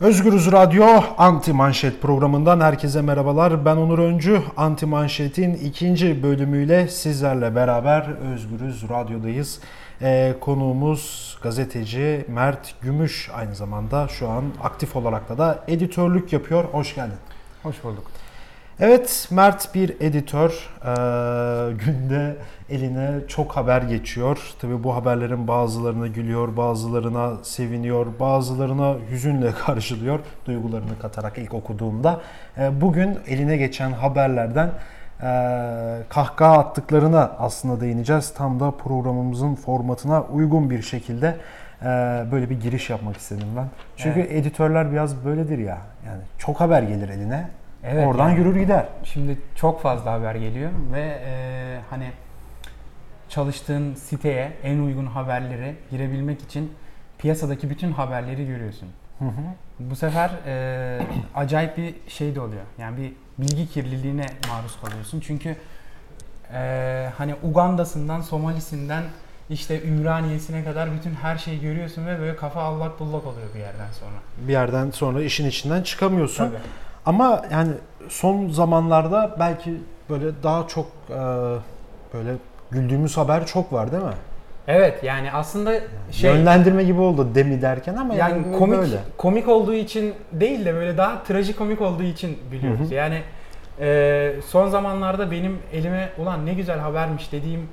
Özgürüz Radyo Anti Manşet programından herkese merhabalar. Ben Onur Öncü. Anti Manşet'in ikinci bölümüyle sizlerle beraber Özgürüz Radyo'dayız. Ee, konuğumuz gazeteci Mert Gümüş aynı zamanda şu an aktif olarak da da editörlük yapıyor. Hoş geldin. Hoş bulduk. Evet Mert bir editör. Ee, günde eline çok haber geçiyor. Tabi bu haberlerin bazılarına gülüyor, bazılarına seviniyor, bazılarına hüzünle karşılıyor. Duygularını katarak ilk okuduğumda. Ee, bugün eline geçen haberlerden e, kahkaha attıklarına aslında değineceğiz. Tam da programımızın formatına uygun bir şekilde e, böyle bir giriş yapmak istedim ben. Çünkü Evet. editörler biraz böyledir ya. Yani çok haber gelir eline. Evet, Oradan yani yürür gider. Şimdi çok fazla haber geliyor ve e, hani çalıştığın siteye en uygun haberleri girebilmek için piyasadaki bütün haberleri görüyorsun. Hı hı. Bu sefer e, acayip bir şey de oluyor. Yani bir bilgi kirliliğine maruz kalıyorsun. Çünkü e, hani Uganda'sından, Somalisinden işte Ümraniye'sine kadar bütün her şeyi görüyorsun ve böyle kafa allak bullak oluyor bir yerden sonra. Bir yerden sonra işin içinden çıkamıyorsun. Tabii. Ama yani son zamanlarda belki böyle daha çok e, böyle güldüğümüz haber çok var değil mi? Evet yani aslında şey Yönlendirme gibi oldu demi derken ama yani, yani komik böyle. komik olduğu için değil de böyle daha trajikomik olduğu için biliyoruz. Hı hı. Yani e, son zamanlarda benim elime ulan ne güzel habermiş dediğim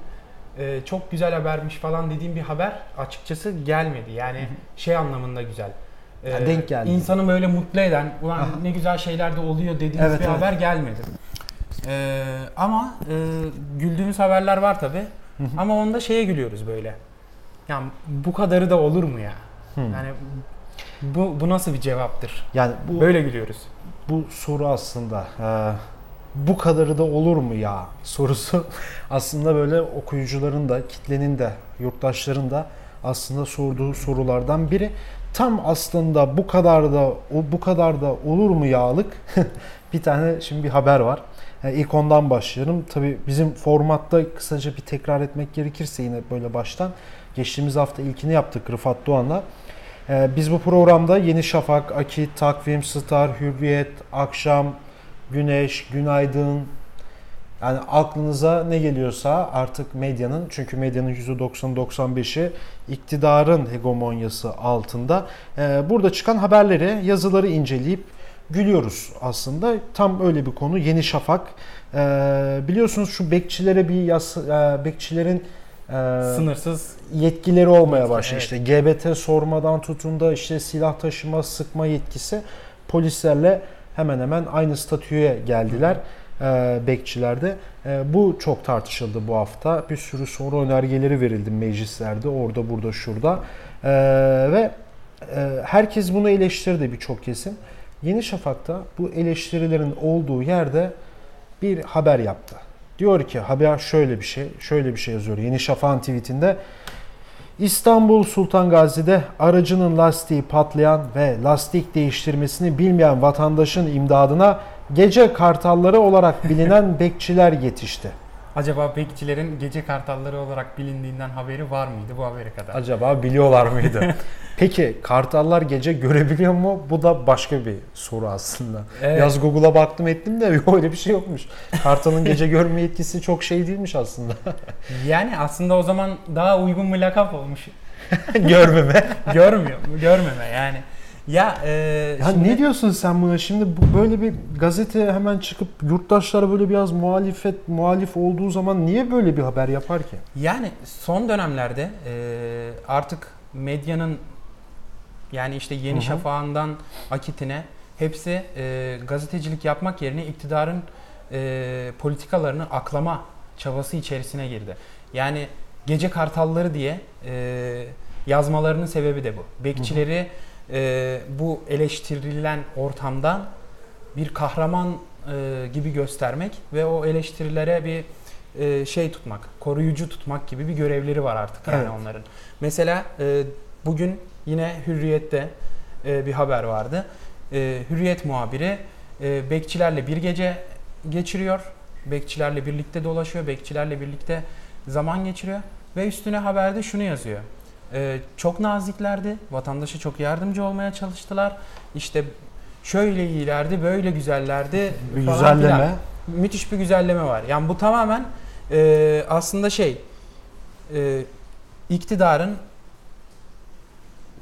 e, çok güzel habermiş falan dediğim bir haber açıkçası gelmedi. Yani şey anlamında güzel. E, Ya denk geldi. İnsanı böyle mutlu eden ulan Aha. ne güzel şeyler de oluyor dediğimiz Evet, bir evet. haber gelmedi. E, ama e, güldüğümüz haberler var tabi. Ama onda şeye gülüyoruz böyle. Ya bu kadarı da olur mu ya? Hı. Yani bu, bu nasıl bir cevaptır? Yani bu Böyle gülüyoruz. bu soru aslında e, bu kadarı da olur mu ya sorusu aslında böyle okuyucuların da kitlenin de yurttaşların da aslında sorduğu sorulardan biri. Tam aslında bu kadar da o bu kadar da olur mu yağlık? bir tane şimdi bir haber var. E, ilk ondan başlayalım. Tabii bizim formatta kısaca bir tekrar etmek gerekirse yine böyle baştan geçtiğimiz hafta ilkini yaptık Rıfat Doğan'la. Ee, Biz bu programda Yeni Şafak, Akit, Takvim, Star, Hürriyet, Akşam, Güneş, Günaydın yani aklınıza ne geliyorsa artık medyanın çünkü medyanın %90-95'i iktidarın hegemonyası altında Ee, burada çıkan haberleri, yazıları inceleyip gülüyoruz aslında. Tam öyle bir konu Yeni Şafak. Ee, biliyorsunuz şu bekçilere bir yas, e, bekçilerin e, Sınırsız yetkileri olmaya başladı. evet. İşte GBT sormadan tutun da işte silah taşıma, sıkma yetkisi polislerle hemen hemen aynı statüye geldiler e, bekçilerde. E, bu çok tartışıldı bu hafta. Bir sürü soru önergeleri verildi meclislerde orada burada şurada. E, ve e, herkes bunu eleştirdi birçok kesim. Yeni Şafak'ta bu eleştirilerin olduğu yerde bir haber yaptı. Diyor ki haber şöyle bir şey, şöyle bir şey yazıyor. Yeni Şafak'ın tweetinde İstanbul Sultan Gazi'de aracının lastiği patlayan ve lastik değiştirmesini bilmeyen vatandaşın imdadına gece kartalları olarak bilinen bekçiler yetişti. acaba bekçilerin gece kartalları olarak bilindiğinden haberi var mıydı bu habere kadar? Acaba biliyorlar mıydı? Peki kartallar gece görebiliyor mu? Bu da başka bir soru aslında. Evet. Yaz Google'a baktım ettim de öyle bir şey yokmuş. Kartalın gece görme yetkisi çok şey değilmiş aslında. Yani aslında o zaman daha uygun bir lakap olmuş. Görmeme. Görmüyor? Görmeme yani. Ya, e, Ya şimdi- ne diyorsun sen buna? Şimdi bu böyle bir gazete hemen çıkıp yurttaşlara böyle biraz muhalefet muhalif olduğu zaman niye böyle bir haber yapar ki? Yani son dönemlerde e, artık medyanın yani işte Yeni Hı hı. Şafak'ından Akit'ine hepsi e, gazetecilik yapmak yerine iktidarın e, politikalarını aklama çabası içerisine girdi. Yani gece kartalları diye e, yazmalarının sebebi de bu. Bekçileri e, bu eleştirilen ortamdan bir kahraman e, gibi göstermek ve o eleştirilere bir e, şey tutmak, koruyucu tutmak gibi bir görevleri var artık yani Evet. onların. Mesela e, bugün yine Hürriyet'te e, bir haber vardı. E, Hürriyet muhabiri e, bekçilerle bir gece geçiriyor. Bekçilerle birlikte dolaşıyor, bekçilerle birlikte zaman geçiriyor ve üstüne haberde şunu yazıyor. E, çok naziklerdi. Vatandaşa çok yardımcı olmaya çalıştılar. İşte şöyle iyilerdi, böyle güzellerdi Bir falan güzelleme. filan. Müthiş bir güzelleme var. Yani bu tamamen e, aslında şey e, iktidarın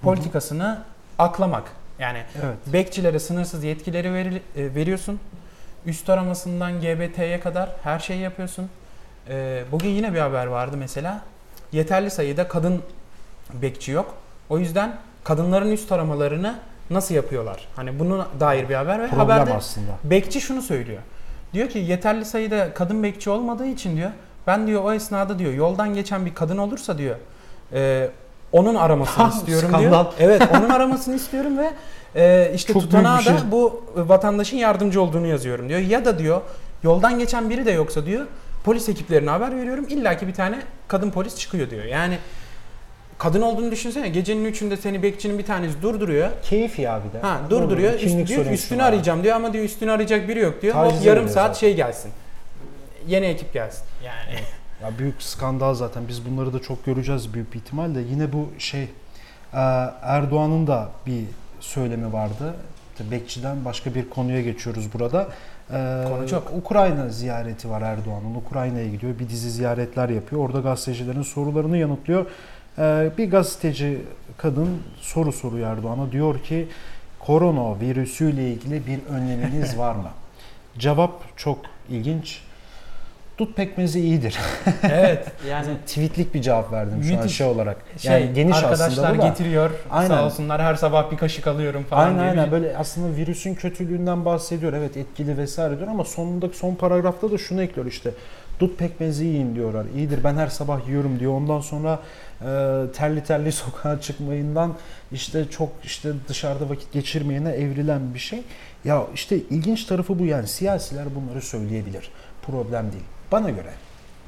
politikasını aklamak. Yani Evet. bekçilere sınırsız yetkileri veri- e, veriyorsun. Üst aramasından GBT'ye kadar her şeyi yapıyorsun. E, bugün yine bir haber vardı mesela. Yeterli sayıda kadın bekçi yok. O yüzden kadınların üst aramalarını nasıl yapıyorlar? Hani buna dair bir haber ve Problem haberde aslında. bekçi şunu söylüyor. Diyor ki yeterli sayıda kadın bekçi olmadığı için diyor ben diyor o esnada diyor yoldan geçen bir kadın olursa diyor e, onun aramasını istiyorum skandal. diyor. Evet onun aramasını istiyorum ve e, işte Çok tutanağa bir şey. da bu vatandaşın yardımcı olduğunu yazıyorum diyor. Ya da diyor yoldan geçen biri de yoksa diyor polis ekiplerine haber veriyorum illaki bir tane kadın polis çıkıyor diyor. Yani kadın olduğunu düşünsene gecenin üçünde seni bekçinin bir tanesi durduruyor. Keyif ya bir de. Ha durduruyor. Üst, kimlik diyor ki üstünü var. arayacağım diyor ama diyor üstünü arayacak biri yok diyor. Hop yarım saat zaten. şey gelsin. Yeni ekip gelsin. Yani Ya büyük skandal zaten. Biz bunları da çok göreceğiz büyük bir ihtimalle. Yine bu şey e, Erdoğan'ın da bir söylemi vardı. Bekçiden başka bir konuya geçiyoruz burada. E, Konu çok. Ukrayna ziyareti var Erdoğan'ın. Ukrayna'ya gidiyor. Bir dizi ziyaretler yapıyor. Orada gazetecilerin sorularını yanıtlıyor. E, bir gazeteci kadın soru soruyor Erdoğan'a. Diyor ki koronavirüsüyle ilgili bir önleminiz var mı? Cevap çok ilginç. Dut pekmezi iyidir. evet yani tweetlik bir cevap verdim şu an Müthiş. şey olarak. şey yani geniş arkadaşlar aslında da. getiriyor Aynen. sağ olsunlar her sabah bir kaşık alıyorum falan Aynen diye aynen bir- böyle aslında virüsün kötülüğünden bahsediyor. Evet etkili vesaire diyor ama sonundaki son paragrafta da şunu ekliyor işte. Dut pekmezi yiyin diyorlar. İyidir ben her sabah yiyorum diyor. Ondan sonra e, terli terli sokağa çıkmayından işte çok işte dışarıda vakit geçirmeyene evrilen bir şey. Ya işte ilginç tarafı bu yani siyasiler bunları söyleyebilir. Problem değil. Bana göre.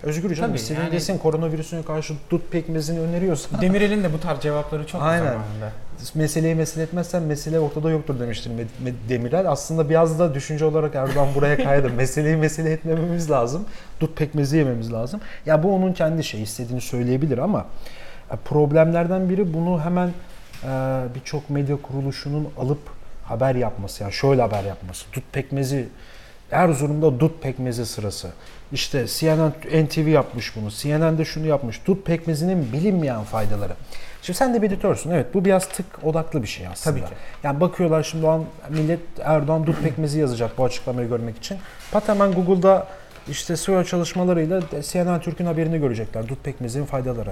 Özgür canım Tabii, istediğin yani- desin koronavirüsüne karşı dut pekmezini öneriyorsa Demirel'in de bu tarz cevapları çok Aynen. zamanında. meseleyi mesele etmezsen mesele ortada yoktur demiştir Demirel. Aslında biraz da düşünce olarak Erdoğan buraya kaydı. Meseleyi mesele etmememiz lazım. Dut pekmezi yememiz lazım. Ya bu onun kendi şey istediğini söyleyebilir ama e, problemlerden biri bunu hemen e, birçok medya kuruluşunun alıp haber yapması. Yani şöyle haber yapması. Dut pekmezi Erzurum'da dut pekmezi sırası. İşte CNN NTV yapmış bunu. CNN de şunu yapmış. Dut pekmezinin bilinmeyen faydaları. Şimdi sen de bir editörsün. Evet bu biraz tık odaklı bir şey aslında. Tabii ki. Yani bakıyorlar şimdi o an millet Erdoğan dut pekmezi yazacak bu açıklamayı görmek için. Pat hemen Google'da işte SEO çalışmalarıyla CNN Türk'ün haberini görecekler. Dut pekmezinin faydaları.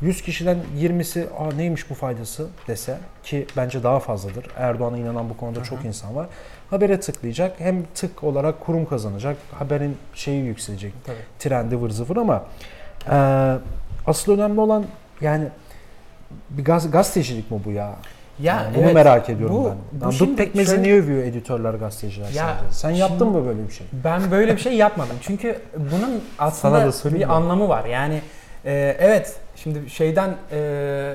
100 kişiden 20'si Aa, neymiş bu faydası dese ki bence daha fazladır. Erdoğan'a inanan bu konuda çok insan var. Habere tıklayacak. Hem tık olarak kurum kazanacak. Haberin şeyi yükselecek. Tabii. Trendi vır zıvır ama e, asıl önemli olan yani bir gaz, gazetecilik mi bu ya? Ya Yani bunu evet, merak ediyorum bu- ben. bu dut pekmezi şöyle- niye övüyor editörler, gazeteciler Ya sadece? Sen yaptın mı böyle bir şey? Ben böyle bir şey yapmadım. Çünkü bunun aslında bir mı? anlamı var. Yani e, evet şimdi şeyden e,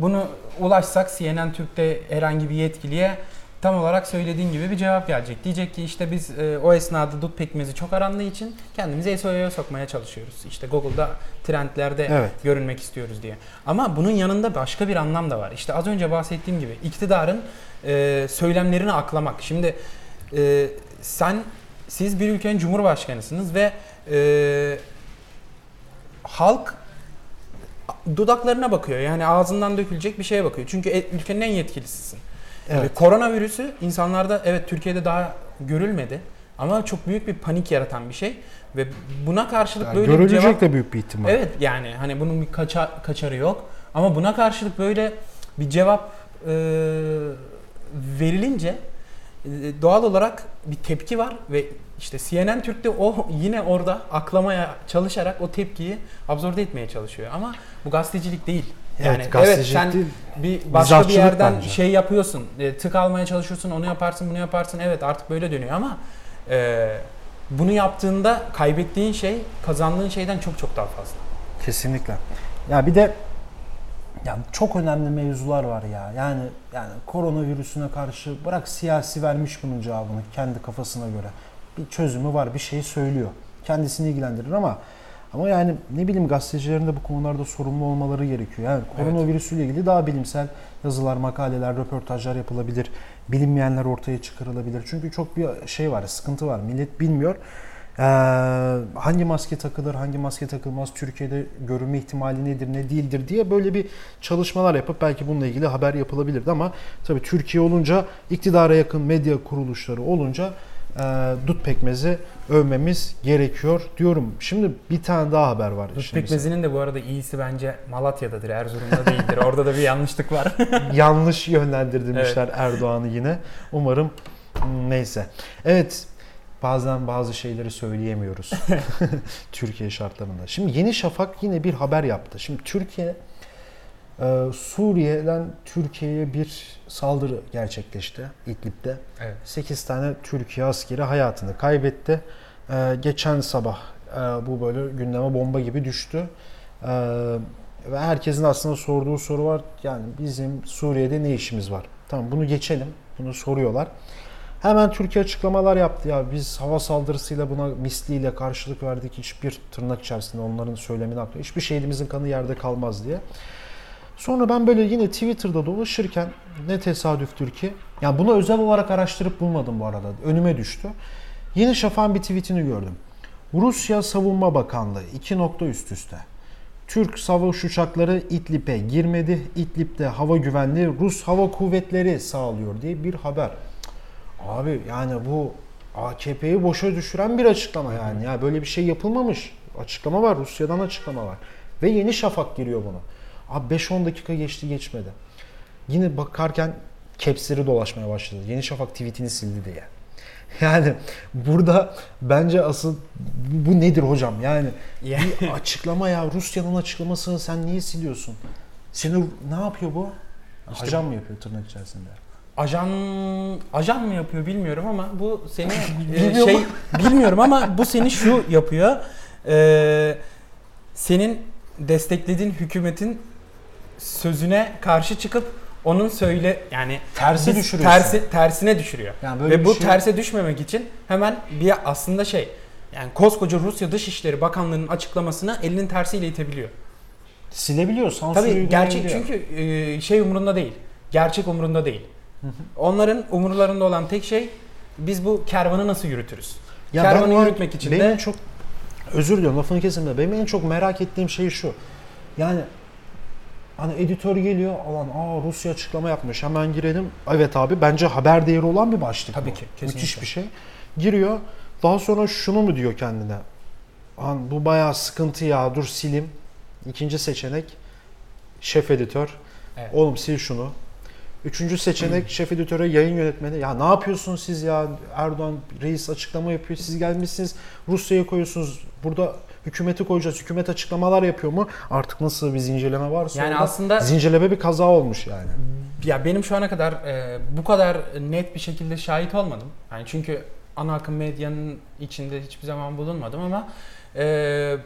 bunu ulaşsak CNN Türk'te herhangi bir yetkiliye tam olarak söylediğin gibi bir cevap gelecek. Diyecek ki işte biz e, o esnada dut pekmezi çok arandığı için kendimizi SEO'ya sokmaya çalışıyoruz. İşte Google'da trendlerde Evet. görünmek istiyoruz diye. Ama bunun yanında başka bir anlam da var. İşte az önce bahsettiğim gibi iktidarın e, söylemlerini aklamak. Şimdi e, sen siz bir ülkenin cumhurbaşkanısınız ve e, halk dudaklarına bakıyor. Yani ağzından dökülecek bir şeye bakıyor. Çünkü e- ülkenin en yetkilisisin. Evet. Ve koronavirüsü insanlarda evet Türkiye'de daha görülmedi ama çok büyük bir panik yaratan bir şey ve buna karşılık Yani böyle bir görülecek cevap de büyük bir ihtimal. Evet yani hani bunun bir kaça, kaçarı yok. Ama buna karşılık böyle bir cevap e, verilince e, doğal olarak bir tepki var ve işte CNN Türk'te o yine orada aklamaya çalışarak o tepkiyi absorbe etmeye çalışıyor. Ama bu gazetecilik değil. Yani evet, gazetecilik sen değil. bir başka bir yerden bence. şey yapıyorsun, e, tık almaya çalışıyorsun, onu yaparsın, bunu yaparsın. Evet artık böyle dönüyor ama e, bunu yaptığında kaybettiğin şey kazandığın şeyden çok çok daha fazla. Kesinlikle. Ya bir de ya çok önemli mevzular var ya. Yani yani koronavirüsüne karşı bırak siyasi vermiş bunun cevabını kendi kafasına göre. Bir çözümü var, bir şey söylüyor. Kendisini ilgilendirir ama Ama yani ne bileyim gazetecilerin de bu konularda sorumlu olmaları gerekiyor. Yani koronavirüsüyle ilgili daha bilimsel yazılar, makaleler, röportajlar yapılabilir. Bilinmeyenler ortaya çıkarılabilir. Çünkü çok bir şey var, sıkıntı var. Millet bilmiyor. Ee, hangi maske takılır, hangi maske takılmaz, Türkiye'de görünme ihtimali nedir, ne değildir diye böyle bir çalışmalar yapıp belki bununla ilgili haber yapılabilirdi ama tabii Türkiye olunca iktidara yakın medya kuruluşları olunca dut pekmezi övmemiz gerekiyor diyorum. Şimdi bir tane daha haber var. Dut pekmezinin de bu arada iyisi bence Malatya'dadır, Erzurum'da değildir. Orada da bir yanlışlık var. yanlış yönlendirmişler Erdoğan'ı yine. Umarım hmm, neyse. Evet bazen bazı şeyleri söyleyemiyoruz Türkiye şartlarında. Şimdi Yeni Şafak yine bir haber yaptı. Şimdi Türkiye e, Suriye'den Türkiye'ye bir saldırı gerçekleşti İdlib'de. evet. 8 tane Türkiye askeri hayatını kaybetti. Ee, geçen sabah e, bu böyle gündeme bomba gibi düştü. Ee, ve herkesin aslında sorduğu soru var. Yani bizim Suriye'de ne işimiz var? Tamam bunu geçelim. Bunu soruyorlar. Hemen Türkiye açıklamalar yaptı ya biz hava saldırısıyla buna misliyle karşılık verdik. Hiçbir tırnak içerisinde onların söylemini aklı. Hiçbir şehidimizin kanı yerde kalmaz diye. Sonra ben böyle yine Twitter'da dolaşırken ne tesadüftür ki. Yani bunu özel olarak araştırıp bulmadım bu arada. Önüme düştü. Yeni Şafak'ın bir tweetini gördüm. Rusya Savunma Bakanlığı iki nokta üst üste. Türk savaş uçakları İdlib'e girmedi. İdlib'de hava güvenliği Rus Hava Kuvvetleri sağlıyor diye bir haber. Abi yani bu AKP'yi boşa düşüren bir açıklama yani. Ya böyle bir şey yapılmamış. Açıklama var. Rusya'dan açıklama var. Ve Yeni Şafak giriyor bunu. Abi 5-10 dakika geçti geçmedi. Yine bakarken capsleri dolaşmaya başladı. Yeni Şafak tweetini sildi diye. Yani burada bence asıl bu nedir hocam? Yani bir açıklama ya Rusya'nın açıklamasını sen niye siliyorsun? Seni ne yapıyor bu? İşte Ajan mı yapıyor tırnak içerisinde? Ajan ajan mı yapıyor bilmiyorum ama bu seni e, şey bilmiyorum ama bu seni şu yapıyor. E, senin desteklediğin hükümetin sözüne karşı çıkıp onun söyle yani Tersi biz düşürüyorsun. tersi tersine düşürüyor. Yani böyle Ve bir bu şey- terse düşmemek için hemen bir aslında şey yani koskoca Rusya Dışişleri Bakanlığı'nın açıklamasını elinin tersiyle itebiliyor. Silebiliyor, sansür Tabii gerçek uygulayabiliyor. çünkü e, şey umurunda değil. Gerçek umurunda değil. Onların umurlarında olan tek şey biz bu kervanı nasıl yürütürüz? Ya kervanı o an- yürütmek için benim de çok özür diliyorum lafını kesin de benim en çok merak ettiğim şey şu. Yani hani editör geliyor alan aa Rusya açıklama yapmış hemen girelim. Evet abi bence haber değeri olan bir başlık Tabii bu. ki, Müthiş kesinlikle. bir şey. Giriyor daha sonra şunu mu diyor kendine. Lan bu bayağı sıkıntı ya dur silim. İkinci seçenek şef editör. Evet. Oğlum sil şunu. Üçüncü seçenek şef editöre yayın yönetmeni. Ya ne yapıyorsunuz siz ya? Erdoğan reis açıklama yapıyor. Siz gelmişsiniz Rusya'ya koyuyorsunuz. Burada hükümeti koyacağız. Hükümet açıklamalar yapıyor mu? Artık nasıl bir zincirleme varsa Yani aslında- zincirleme bir kaza olmuş yani. ya benim şu ana kadar e, bu kadar net bir şekilde şahit olmadım. Yani çünkü ana akım medyanın içinde hiçbir zaman bulunmadım ama e,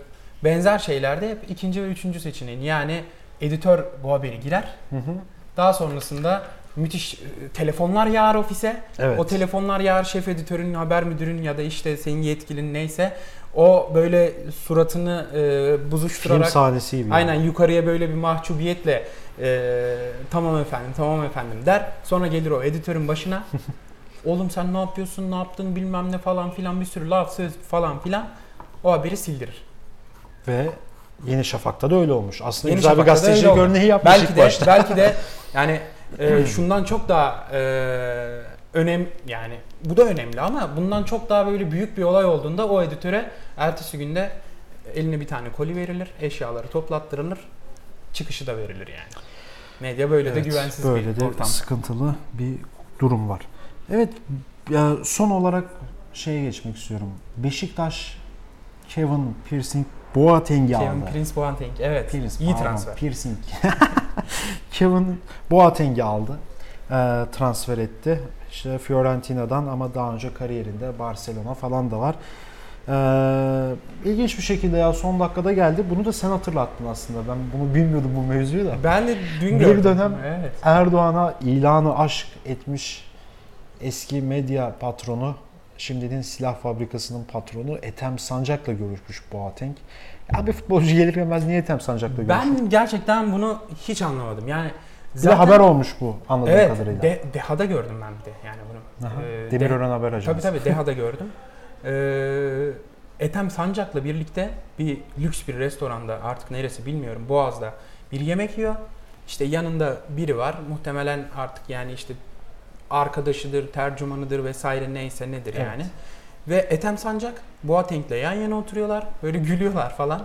benzer şeylerde hep ikinci ve üçüncü seçeneğin yani editör bu haberi girer. Hı hı. Daha sonrasında müthiş e, telefonlar yağar ofise. Evet. O telefonlar yağar şef editörün, haber müdürün ya da işte senin yetkilin neyse. O böyle suratını e, Film buzuşturarak sahnesi gibi. aynen yukarıya böyle bir mahcubiyetle e, tamam efendim tamam efendim der. Sonra gelir o editörün başına. Oğlum sen ne yapıyorsun ne yaptın bilmem ne falan filan bir sürü laf söz falan filan. O haberi sildirir. Ve Yeni Şafak'ta da öyle olmuş. Aslında Yeni güzel bir Şafak'ta da gazeteci örneği yapmış belki ilk de başta. belki de yani e, şundan çok daha e, önem yani bu da önemli ama bundan çok daha böyle büyük bir olay olduğunda o editöre ertesi günde eline bir tane koli verilir, eşyaları toplattırılır, çıkışı da verilir yani. Medya böyle de Evet, güvensiz böyle bir de ortam. sıkıntılı bir durum var. Evet ya son olarak şeye geçmek istiyorum. Beşiktaş Kevin Piercing Boateng'i Kevin aldı. Prince Boateng evet Pierce, iyi pardon, transfer. Piercing. Kevin Boateng'i aldı. Ee, transfer etti. İşte Fiorentina'dan ama daha önce kariyerinde Barcelona falan da var. Ee, ilginç bir şekilde ya son dakikada geldi. Bunu da sen hatırlattın aslında. Ben bunu bilmiyordum bu mevzuyu da. Ben de dün Bir gördüm. dönem evet. Erdoğan'a ilanı aşk etmiş eski medya patronu Şimdinin silah fabrikasının patronu Ethem Sancak'la görüşmüş Boateng. Ya bir futbolcu gelir gelmez niye Ethem Sancak'la görüşmüş? Ben gerçekten bunu hiç anlamadım. Yani Bir de haber olmuş bu anladığım evet, kadarıyla. De, Deha'da gördüm ben bir de yani bunu. Aha, Ee, Demirören Haber Ajansı. Tabii tabii Deha'da gördüm. Ee, Ethem Sancak'la birlikte bir lüks bir restoranda artık neresi bilmiyorum Boğaz'da bir yemek yiyor. İşte yanında biri var. Muhtemelen artık yani işte arkadaşıdır, tercümanıdır vesaire neyse nedir Evet. yani. Ve Ethem Sancak Boateng'le yan yana oturuyorlar. Böyle gülüyorlar falan.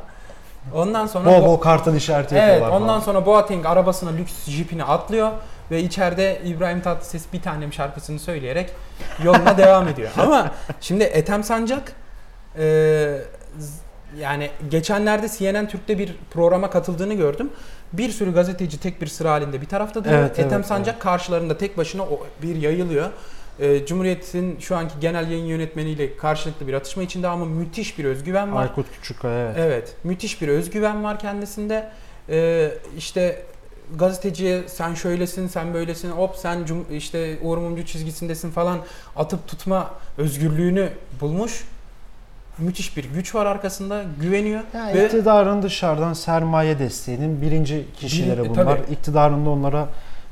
Ondan sonra Bol Bo- bol kartal işareti Evet yapıyorlar ondan falan. sonra Boateng arabasına lüks jipine atlıyor ve içeride İbrahim Tatlıses bir tanem şarkısını söyleyerek yoluna devam ediyor. Ama şimdi Ethem Sancak e, yani geçenlerde CNN Türk'te bir programa katıldığını gördüm. Bir sürü gazeteci tek bir sıra halinde bir tarafta duruyor. Evet, Ethem evet, Sancak karşılarında tek başına o- bir yayılıyor. E, Cumhuriyet'in şu anki genel yayın yönetmeniyle karşılıklı bir atışma içinde ama müthiş bir özgüven var. Aykut Küçükkaya evet. Evet, müthiş bir özgüven var kendisinde. Ee, işte gazeteciye sen şöylesin, sen böylesin, hop sen cum- işte Uğur Mumcu çizgisindesin falan atıp tutma özgürlüğünü bulmuş. Müthiş bir güç var arkasında, güveniyor. Yani ve iktidarın dışarıdan sermaye desteğinin birinci kişileri e, bunlar. tabii. İktidarın da onlara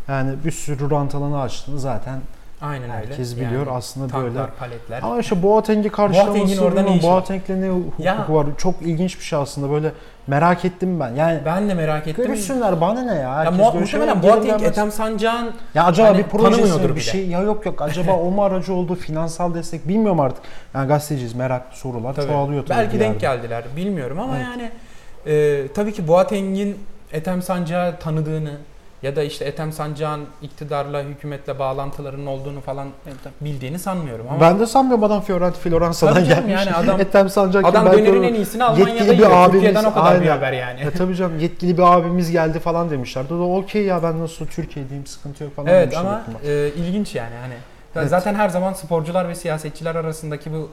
yani bir sürü rant alanı açtığını zaten aynen öyle. herkes biliyor. Yani Aslında tanklar, böyle. paletler. Ama işte Boateng'i karşılaması orada ne işi? Boateng'le ne hukuku Ya. var? Çok ilginç bir şey aslında. Böyle merak ettim ben. Yani Ben de merak ettim. görüşsünler bana ne ya? Ya Herkes görüşüyor, muhtemelen gelir Boateng, Ethem Sancak'ın Ya acaba Hani bir projesi bir bile. şey ya yok yok acaba o mu aracı oldu finansal destek bilmiyorum artık. Yani gazeteciyiz meraklı sorular Tabii. çoğalıyor tabii. Belki denk geldiler bilmiyorum ama Evet. yani e, tabii ki Boateng'in Ethem Sancak'ı tanıdığını ya da işte Ethem Sancak'ın iktidarla, hükümetle bağlantılarının olduğunu falan bildiğini sanmıyorum ama Ben de sanmıyorum adam Fiorentina Floransa'dan gelmiş. yani adam- Ethem Sancak adam dönerin en iyisini Almanya'da yetkili bir yiyor. abimiz, Türkiye'den o kadar bir aynen. haber yani. Ya tabii canım yetkili bir abimiz geldi falan demişlerdi. O da okey ya ben nasıl Türkiye'deyim sıkıntı yok falan Evet demişler ama büyük ihtimal. e, ilginç yani hani Evet. zaten her zaman sporcular ve siyasetçiler arasındaki bu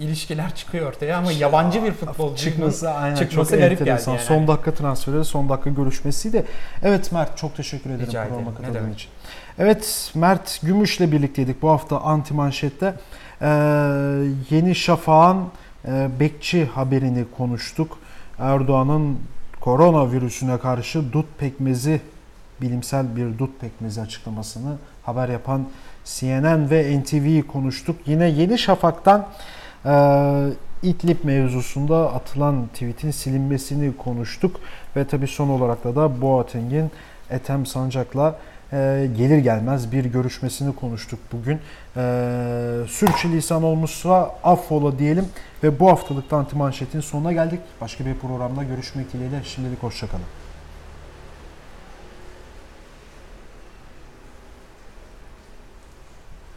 ilişkiler çıkıyor ortaya ama yabancı bir futbolcunun çıkması aynen çıkması çok garip geldi yani. Son dakika transferi, son dakika görüşmesiydi. Evet Mert çok teşekkür ederim Rica programa katıldığın için. Evet Mert Gümüş'le birlikteydik bu hafta Anti Manşet'te. Ee, Yeni Şafak'ın e, bekçi haberini konuştuk. Erdoğan'ın koronavirüsüne karşı dut pekmezi bilimsel bir dut pekmezi açıklamasını haber yapan CNN ve NTV'yi konuştuk. Yine Yeni Şafak'tan İdlib mevzusunda atılan tweetin silinmesini konuştuk ve tabii son olarak da da Boateng'in Ethem Sancak'la e, gelir gelmez bir görüşmesini konuştuk bugün. E, sürçülisan olmuşsa affola diyelim ve bu haftalıkta Anti Manşet'in sonuna geldik. Başka bir programda görüşmek dileğiyle şimdilik hoşçakalın.